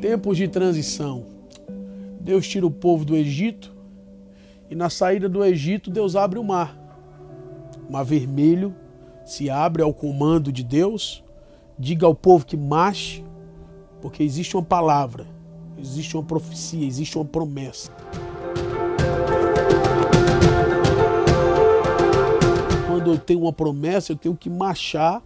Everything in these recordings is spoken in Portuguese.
Tempos de transição. Deus tira o povo do Egito e na saída do Egito Deus abre o mar. O mar vermelho se abre ao comando de Deus. Diga ao povo que marche, porque existe uma palavra, existe uma profecia, existe uma promessa. Quando eu tenho uma promessa, eu tenho que marchar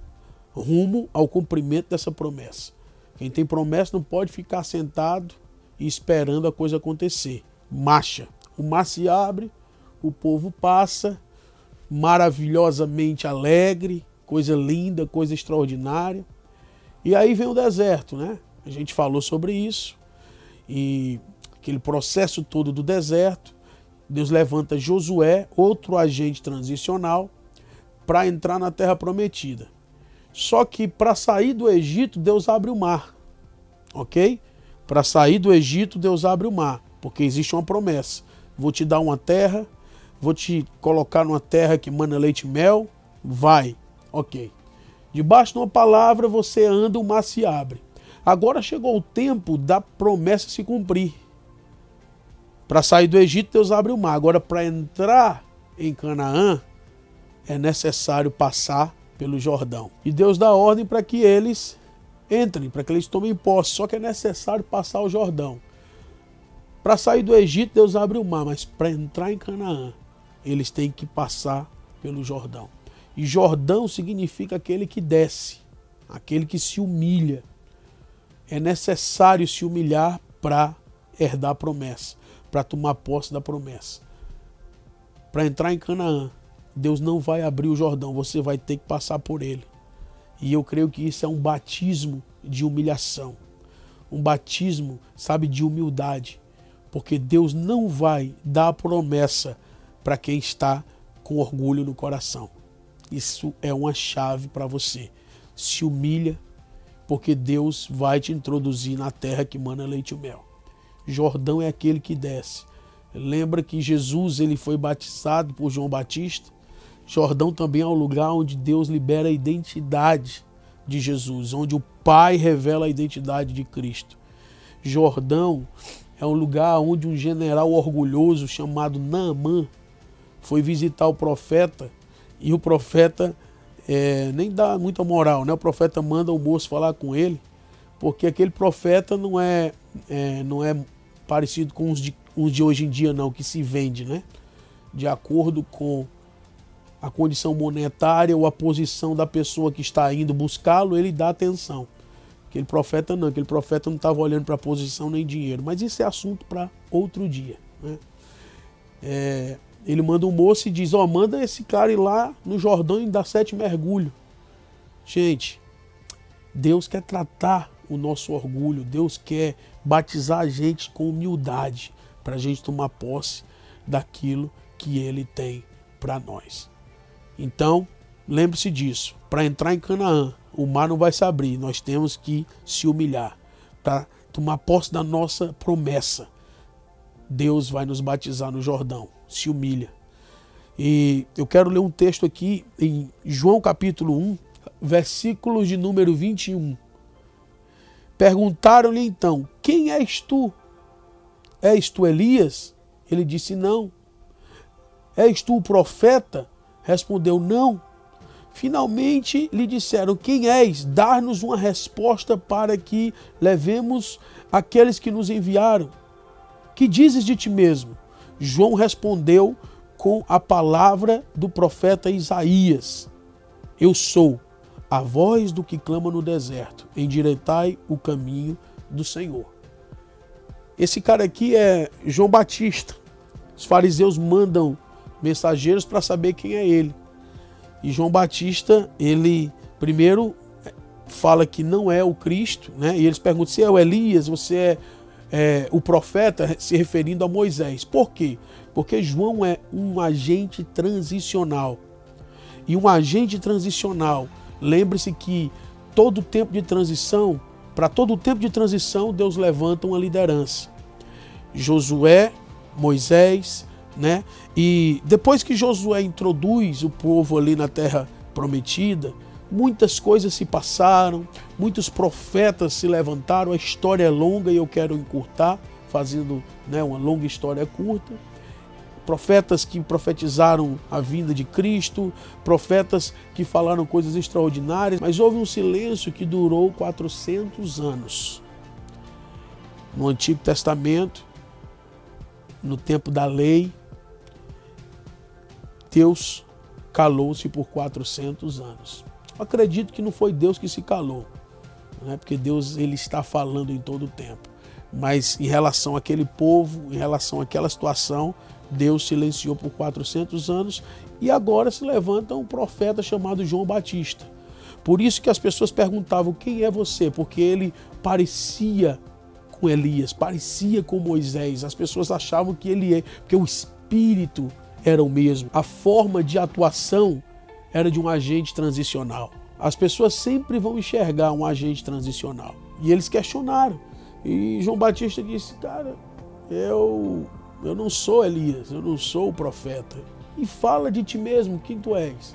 rumo ao cumprimento dessa promessa. Quem tem promessa não pode ficar sentado e esperando a coisa acontecer. Marcha. O mar se abre, o povo passa, maravilhosamente alegre, coisa linda, coisa extraordinária. E aí vem o deserto, né? A gente falou sobre isso. E aquele processo todo do deserto, Deus levanta Josué, outro agente transicional, para entrar na terra prometida. Só que para sair do Egito, Deus abre o mar. Ok? Para sair do Egito, Deus abre o mar, porque existe uma promessa. Vou te dar uma terra, vou te colocar numa terra que mana leite e mel. Vai. Ok. Debaixo de uma palavra você anda, o mar se abre. Agora chegou o tempo da promessa se cumprir. Para sair do Egito, Deus abre o mar. Agora, para entrar em Canaã, é necessário passar pelo Jordão. E Deus dá ordem para que eles entrem, para que eles tomem posse. Só que é necessário passar o Jordão. Para sair do Egito, Deus abre o mar, mas para entrar em Canaã, eles têm que passar pelo Jordão. E Jordão significa aquele que desce, aquele que se humilha. É necessário se humilhar para herdar a promessa, para tomar posse da promessa. Para entrar em Canaã, Deus não vai abrir o Jordão, você vai ter que passar por ele. E eu creio que isso é um batismo de humilhação. Um batismo, sabe, de humildade. Porque Deus não vai dar a promessa para quem está com orgulho no coração. Isso é uma chave para você. Se humilha, porque Deus vai te introduzir na terra que mana leite e mel. Jordão é aquele que desce. Lembra que Jesus ele foi batizado por João Batista Jordão também é o lugar onde Deus libera a identidade de Jesus, onde o Pai revela a identidade de Cristo. Jordão é um lugar onde um general orgulhoso chamado Naamã foi visitar o profeta e o profeta é, nem dá muita moral, né? O profeta manda o moço falar com ele, porque aquele profeta não é, é não é parecido com os de, os de hoje em dia, não, que se vende, né? De acordo com a condição monetária ou a posição da pessoa que está indo buscá-lo, ele dá atenção. Aquele profeta não, aquele profeta não estava olhando para posição nem dinheiro. Mas isso é assunto para outro dia. Né? É, ele manda um moço e diz: Ó, oh, manda esse cara ir lá no Jordão e dar sete mergulhos. Gente, Deus quer tratar o nosso orgulho, Deus quer batizar a gente com humildade para a gente tomar posse daquilo que Ele tem para nós. Então, lembre-se disso. Para entrar em Canaã, o mar não vai se abrir. Nós temos que se humilhar para tomar posse da nossa promessa. Deus vai nos batizar no Jordão. Se humilha. E eu quero ler um texto aqui em João capítulo 1, versículos de número 21. Perguntaram-lhe então: Quem és tu? És tu Elias? Ele disse: Não. És tu o profeta? Respondeu: Não. Finalmente lhe disseram: Quem és? Dar-nos uma resposta para que levemos aqueles que nos enviaram. Que dizes de ti mesmo? João respondeu com a palavra do profeta Isaías: Eu sou a voz do que clama no deserto, endireitai o caminho do Senhor. Esse cara aqui é João Batista. Os fariseus mandam mensageiros para saber quem é ele. E João Batista, ele primeiro fala que não é o Cristo, né? E eles perguntam se é o Elias, você é, é o profeta, se referindo a Moisés. Por quê? Porque João é um agente transicional. E um agente transicional, lembre-se que todo tempo de transição, para todo tempo de transição, Deus levanta uma liderança. Josué, Moisés, né? E depois que Josué introduz o povo ali na terra prometida, muitas coisas se passaram, muitos profetas se levantaram, a história é longa e eu quero encurtar, fazendo né, uma longa história curta. Profetas que profetizaram a vinda de Cristo, profetas que falaram coisas extraordinárias, mas houve um silêncio que durou 400 anos. No Antigo Testamento, no tempo da lei, Deus calou-se por 400 anos. acredito que não foi Deus que se calou, né? porque Deus ele está falando em todo o tempo. Mas em relação àquele povo, em relação àquela situação, Deus silenciou por 400 anos e agora se levanta um profeta chamado João Batista. Por isso que as pessoas perguntavam: quem é você? Porque ele parecia com Elias, parecia com Moisés. As pessoas achavam que ele é, porque o espírito era o mesmo. A forma de atuação era de um agente transicional. As pessoas sempre vão enxergar um agente transicional. E eles questionaram. E João Batista disse: Cara, eu, eu não sou Elias, eu não sou o profeta. E fala de ti mesmo, quem tu és.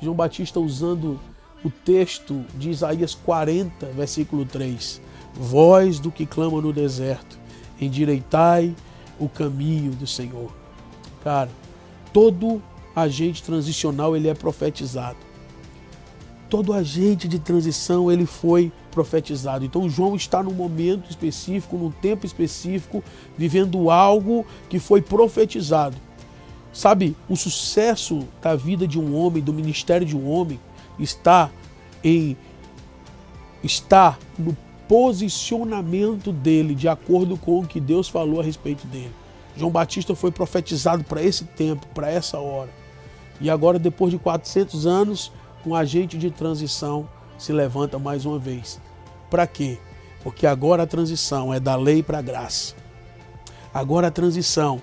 João Batista usando o texto de Isaías 40, versículo 3. Voz do que clama no deserto, endireitai o caminho do Senhor. Cara, todo agente transicional ele é profetizado. Todo agente de transição ele foi profetizado. Então João está num momento específico, num tempo específico, vivendo algo que foi profetizado. Sabe, o sucesso da vida de um homem, do ministério de um homem, está em está no posicionamento dele de acordo com o que Deus falou a respeito dele. João Batista foi profetizado para esse tempo, para essa hora. E agora, depois de 400 anos, um agente de transição se levanta mais uma vez. Para quê? Porque agora a transição é da lei para a graça. Agora a transição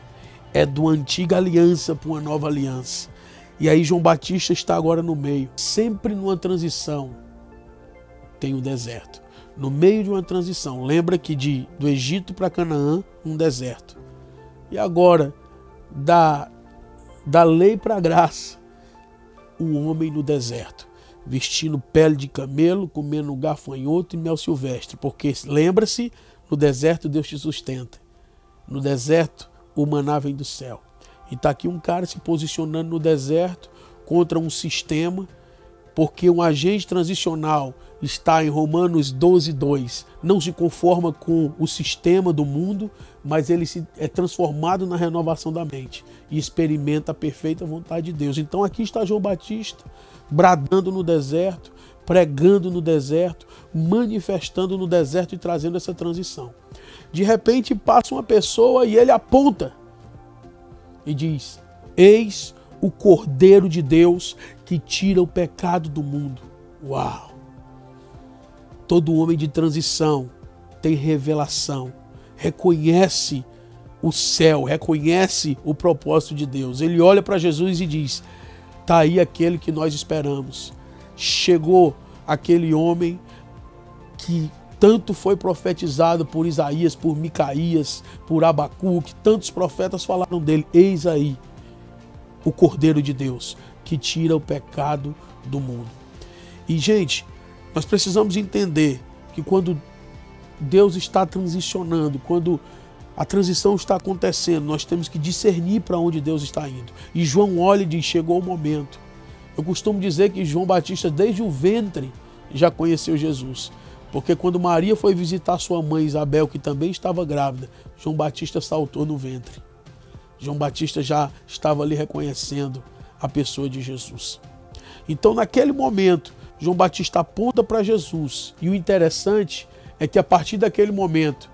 é do antiga aliança para uma nova aliança. E aí João Batista está agora no meio. Sempre numa transição tem o deserto. No meio de uma transição, lembra que de do Egito para Canaã, um deserto. E agora, da, da lei para a graça, um homem no deserto, vestindo pele de camelo, comendo gafanhoto e mel silvestre. Porque lembra-se, no deserto Deus te sustenta. No deserto o maná vem do céu. E está aqui um cara se posicionando no deserto contra um sistema, porque um agente transicional está em Romanos 12, 2. Não se conforma com o sistema do mundo, mas ele se, é transformado na renovação da mente e experimenta a perfeita vontade de Deus. Então aqui está João Batista, bradando no deserto, pregando no deserto, manifestando no deserto e trazendo essa transição. De repente passa uma pessoa e ele aponta e diz: Eis o Cordeiro de Deus que tira o pecado do mundo. Uau! Todo homem de transição tem revelação, reconhece o céu, reconhece o propósito de Deus. Ele olha para Jesus e diz: Está aí aquele que nós esperamos. Chegou aquele homem que tanto foi profetizado por Isaías, por Micaías, por Abacuque, tantos profetas falaram dele. Eis aí o Cordeiro de Deus que tira o pecado do mundo. E, gente, nós precisamos entender que quando Deus está transicionando, quando a transição está acontecendo, nós temos que discernir para onde Deus está indo. E João olha e diz: chegou o momento. Eu costumo dizer que João Batista, desde o ventre, já conheceu Jesus. Porque quando Maria foi visitar sua mãe Isabel, que também estava grávida, João Batista saltou no ventre. João Batista já estava ali reconhecendo a pessoa de Jesus. Então, naquele momento, João Batista aponta para Jesus. E o interessante é que a partir daquele momento,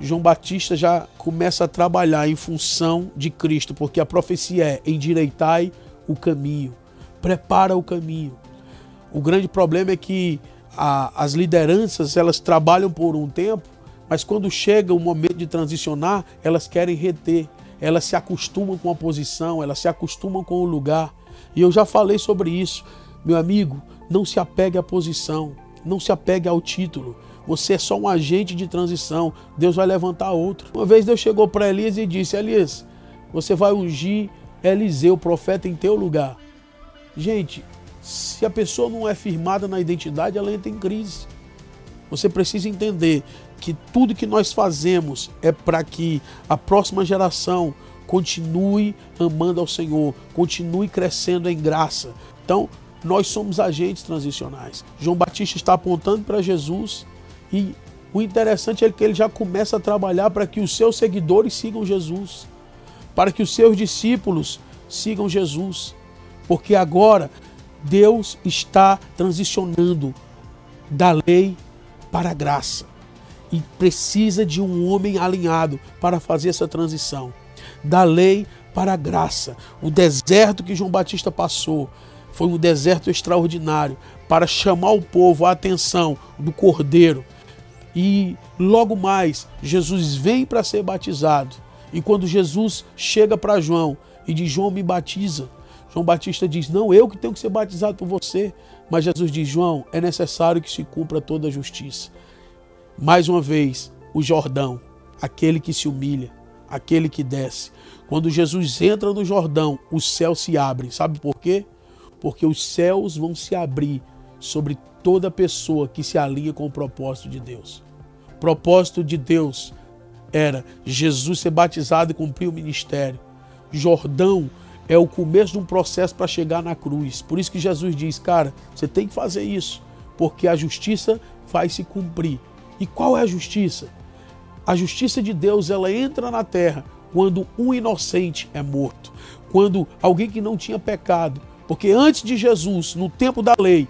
João Batista já começa a trabalhar em função de Cristo, porque a profecia é: endireitai o caminho, prepara o caminho. O grande problema é que a, as lideranças elas trabalham por um tempo, mas quando chega o momento de transicionar, elas querem reter, elas se acostumam com a posição, elas se acostumam com o lugar. E eu já falei sobre isso, meu amigo. Não se apegue à posição, não se apegue ao título. Você é só um agente de transição. Deus vai levantar outro. Uma vez Deus chegou para Elias e disse: Elias, você vai ungir Eliseu, profeta, em teu lugar. Gente, se a pessoa não é firmada na identidade, ela entra em crise. Você precisa entender que tudo que nós fazemos é para que a próxima geração continue amando ao Senhor, continue crescendo em graça. Então, nós somos agentes transicionais. João Batista está apontando para Jesus e o interessante é que ele já começa a trabalhar para que os seus seguidores sigam Jesus, para que os seus discípulos sigam Jesus, porque agora Deus está transicionando da lei para a graça e precisa de um homem alinhado para fazer essa transição da lei para a graça. O deserto que João Batista passou foi um deserto extraordinário para chamar o povo a atenção do Cordeiro. E logo mais, Jesus vem para ser batizado. E quando Jesus chega para João e diz: João, me batiza. João Batista diz: Não, eu que tenho que ser batizado por você. Mas Jesus diz: João, é necessário que se cumpra toda a justiça. Mais uma vez, o Jordão, aquele que se humilha, aquele que desce. Quando Jesus entra no Jordão, o céu se abre. Sabe por quê? Porque os céus vão se abrir sobre toda pessoa que se alinha com o propósito de Deus. O propósito de Deus era Jesus ser batizado e cumprir o ministério. Jordão é o começo de um processo para chegar na cruz. Por isso que Jesus diz, cara, você tem que fazer isso, porque a justiça vai se cumprir. E qual é a justiça? A justiça de Deus ela entra na terra quando um inocente é morto, quando alguém que não tinha pecado, porque antes de Jesus, no tempo da lei,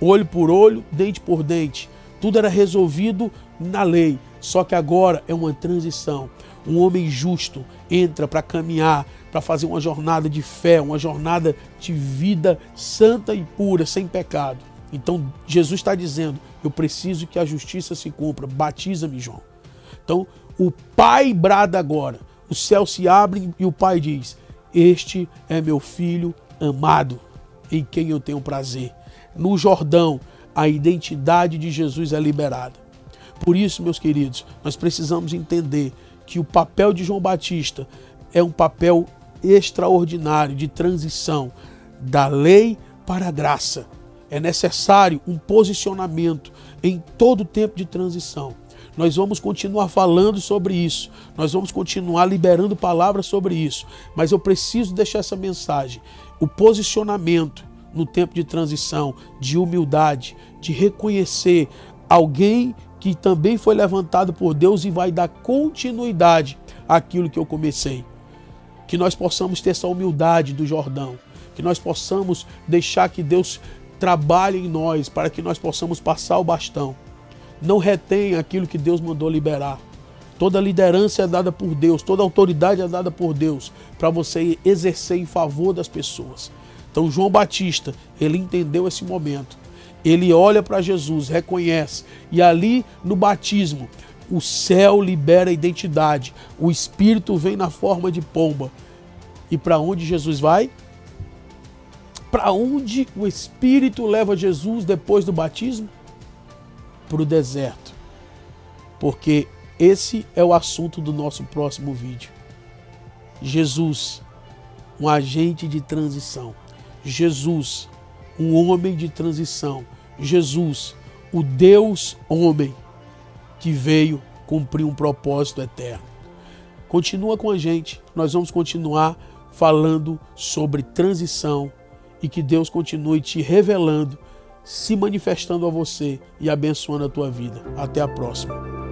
olho por olho, dente por dente, tudo era resolvido na lei. Só que agora é uma transição. Um homem justo entra para caminhar, para fazer uma jornada de fé, uma jornada de vida santa e pura, sem pecado. Então Jesus está dizendo: Eu preciso que a justiça se cumpra. Batiza-me, João. Então, o pai brada agora, o céu se abre e o pai diz: Este é meu filho amado, em quem eu tenho prazer. No Jordão, a identidade de Jesus é liberada. Por isso, meus queridos, nós precisamos entender que o papel de João Batista é um papel extraordinário de transição da lei para a graça. É necessário um posicionamento em todo o tempo de transição. Nós vamos continuar falando sobre isso, nós vamos continuar liberando palavras sobre isso, mas eu preciso deixar essa mensagem. O posicionamento no tempo de transição, de humildade, de reconhecer alguém que também foi levantado por Deus e vai dar continuidade àquilo que eu comecei. Que nós possamos ter essa humildade do Jordão, que nós possamos deixar que Deus trabalhe em nós para que nós possamos passar o bastão não retém aquilo que Deus mandou liberar. Toda liderança é dada por Deus, toda autoridade é dada por Deus para você exercer em favor das pessoas. Então, João Batista, ele entendeu esse momento. Ele olha para Jesus, reconhece, e ali no batismo, o céu libera a identidade, o Espírito vem na forma de pomba. E para onde Jesus vai? Para onde o Espírito leva Jesus depois do batismo? para o deserto, porque esse é o assunto do nosso próximo vídeo. Jesus, um agente de transição. Jesus, um homem de transição. Jesus, o Deus homem que veio cumprir um propósito eterno. Continua com a gente, nós vamos continuar falando sobre transição e que Deus continue te revelando se manifestando a você e abençoando a tua vida. Até a próxima.